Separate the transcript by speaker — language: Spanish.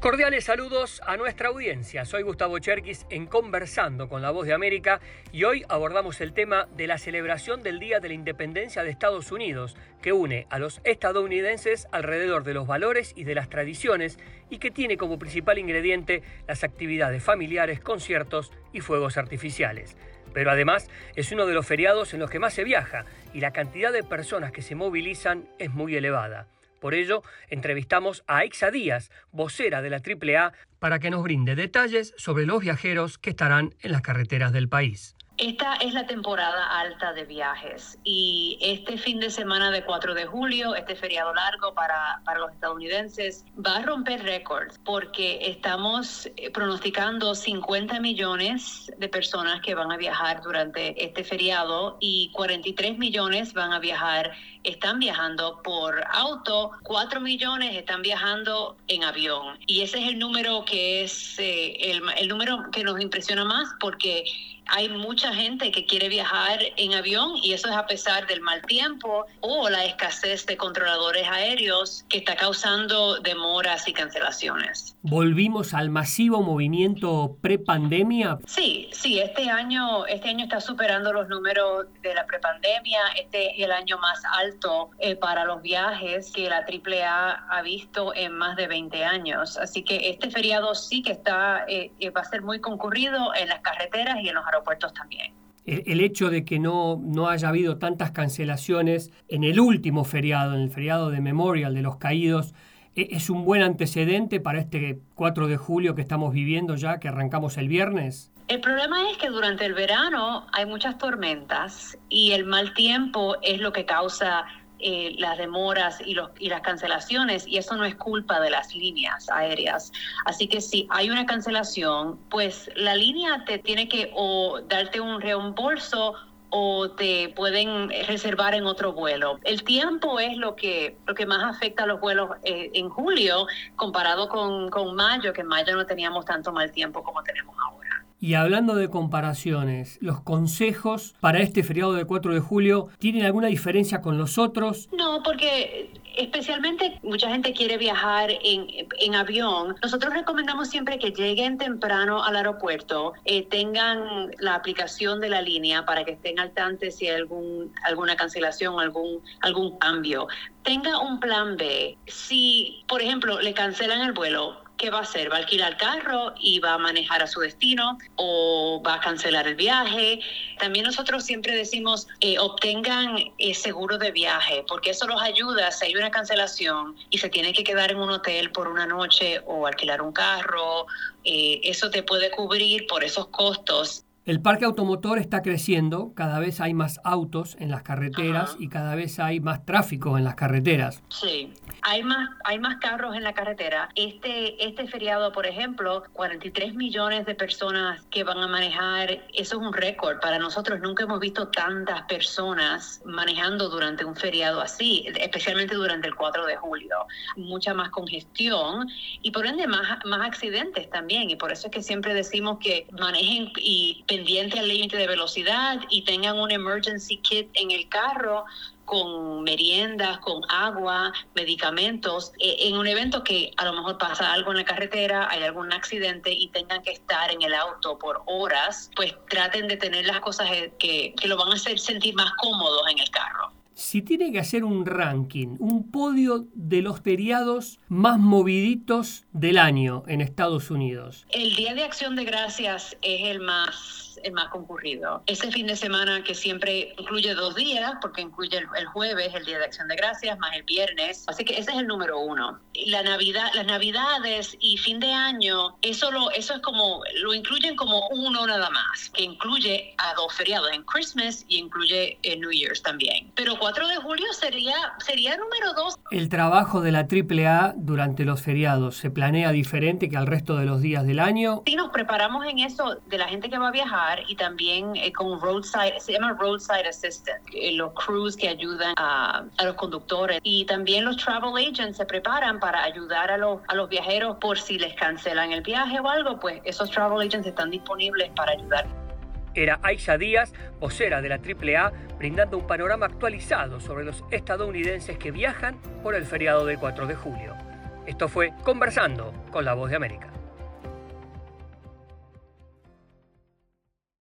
Speaker 1: Cordiales saludos a nuestra audiencia. Soy Gustavo Cherkis en Conversando con la Voz de América y hoy abordamos el tema de la celebración del Día de la Independencia de Estados Unidos, que une a los estadounidenses alrededor de los valores y de las tradiciones y que tiene como principal ingrediente las actividades familiares, conciertos y fuegos artificiales. Pero además es uno de los feriados en los que más se viaja y la cantidad de personas que se movilizan es muy elevada. Por ello, entrevistamos a Aixa Díaz, vocera de la AAA, para que nos brinde detalles sobre los viajeros que estarán en las carreteras del país.
Speaker 2: Esta es la temporada alta de viajes y este fin de semana de 4 de julio, este feriado largo para, para los estadounidenses, va a romper récords porque estamos eh, pronosticando 50 millones de personas que van a viajar durante este feriado y 43 millones van a viajar, están viajando por auto, 4 millones están viajando en avión. Y ese es el número que es eh, el, número que nos impresiona más porque hay mucha gente que quiere viajar en avión y eso es a pesar del mal tiempo o la escasez de controladores aéreos que está causando demoras y cancelaciones.
Speaker 1: ¿Volvimos al masivo movimiento prepandemia?
Speaker 2: Sí, sí, este año, este año está superando los números de la prepandemia. Este es el año más alto eh, para los viajes que la AAA ha visto en más de 20 años. Así que este feriado sí que está, eh, eh, va a ser muy concurrido en las carreteras y en los aeropuertos también.
Speaker 1: El, hecho de que no, no haya habido tantas cancelaciones en el último feriado, en el feriado de Memorial de los Caídos, e, ¿es un buen antecedente para este 4 de julio que estamos viviendo ya, que arrancamos el viernes?
Speaker 2: El problema es que durante el verano hay muchas tormentas y el mal tiempo es lo que causa eh, las demoras y, los, y las cancelaciones y eso no es culpa de las líneas aéreas. Así que si hay una cancelación, pues la línea te tiene que o darte un reembolso o te pueden reservar en otro vuelo. El tiempo es lo que, lo que más afecta a los vuelos eh, en julio comparado con, con mayo, que en mayo no teníamos tanto mal tiempo como tenemos ahora.
Speaker 1: Y hablando de comparaciones, ¿los consejos para este feriado de 4 de julio tienen alguna diferencia con los otros?
Speaker 2: No, porque especialmente mucha gente quiere viajar en, en avión. Nosotros recomendamos siempre que lleguen temprano al aeropuerto, eh, tengan la aplicación de la línea para que estén al tanto si hay algún, alguna cancelación, algún, algún cambio. Tenga un plan B. Si, por ejemplo, le cancelan el vuelo, ¿qué va a hacer? ¿Va a alquilar carro y va a manejar a su destino o va a cancelar el viaje? También nosotros siempre decimos, eh, obtengan eh, seguro de viaje, porque eso los ayuda si hay una cancelación y se tiene que quedar en un hotel por una noche o alquilar un carro, eh, eso te puede cubrir por esos costos
Speaker 1: el parque automotor está creciendo, cada vez hay más autos en las carreteras y cada vez hay más tráfico en las carreteras.
Speaker 2: Sí, hay más, hay más carros en la carretera. Este, este feriado, por ejemplo, 43 millones de personas que van a manejar, eso es un récord. Para nosotros nunca hemos visto tantas personas manejando durante un feriado así, especialmente durante el 4 de julio. Mucha más congestión y por ende más, más accidentes también. Y por eso es que siempre decimos que manejen y pendiente al límite de velocidad y tengan un emergency kit en el carro con meriendas, con agua, medicamentos, eh, en un evento que a lo mejor pasa algo en la carretera, hay algún accidente y tengan que estar en el auto por horas, pues traten de tener las cosas eh, que, que lo van a hacer sentir más cómodos en el carro.
Speaker 1: Si tiene que hacer un ranking, un podio de los feriados más moviditos del año en Estados Unidos.
Speaker 2: El Día de Acción de Gracias es el más el más concurrido. Ese fin de semana que siempre incluye dos días, porque incluye el, jueves, el Día de Acción de Gracias, más el viernes. Así que ese es el número uno. La Navidad, las Navidades y fin de año, eso, lo, eso es como, lo incluyen como uno nada más, que incluye a dos feriados, en Christmas y incluye en New Year's también. Pero 4 de julio sería, sería número dos.
Speaker 1: El trabajo de la AAA durante los feriados se planea diferente que al resto de los días del año.
Speaker 2: Sí, nos preparamos en eso de la gente que va a viajar y también eh, con roadside, se llama roadside assistant, eh, los crews que ayudan a, a, los conductores y también los travel agents se preparan para ayudar a los, a los viajeros por si les cancelan el viaje o algo, pues esos travel agents están disponibles para ayudar.
Speaker 1: Era Aisha Díaz, vocera de la AAA, brindando un panorama actualizado sobre los estadounidenses que viajan por el feriado del 4 de julio. Esto fue Conversando con la Voz de América.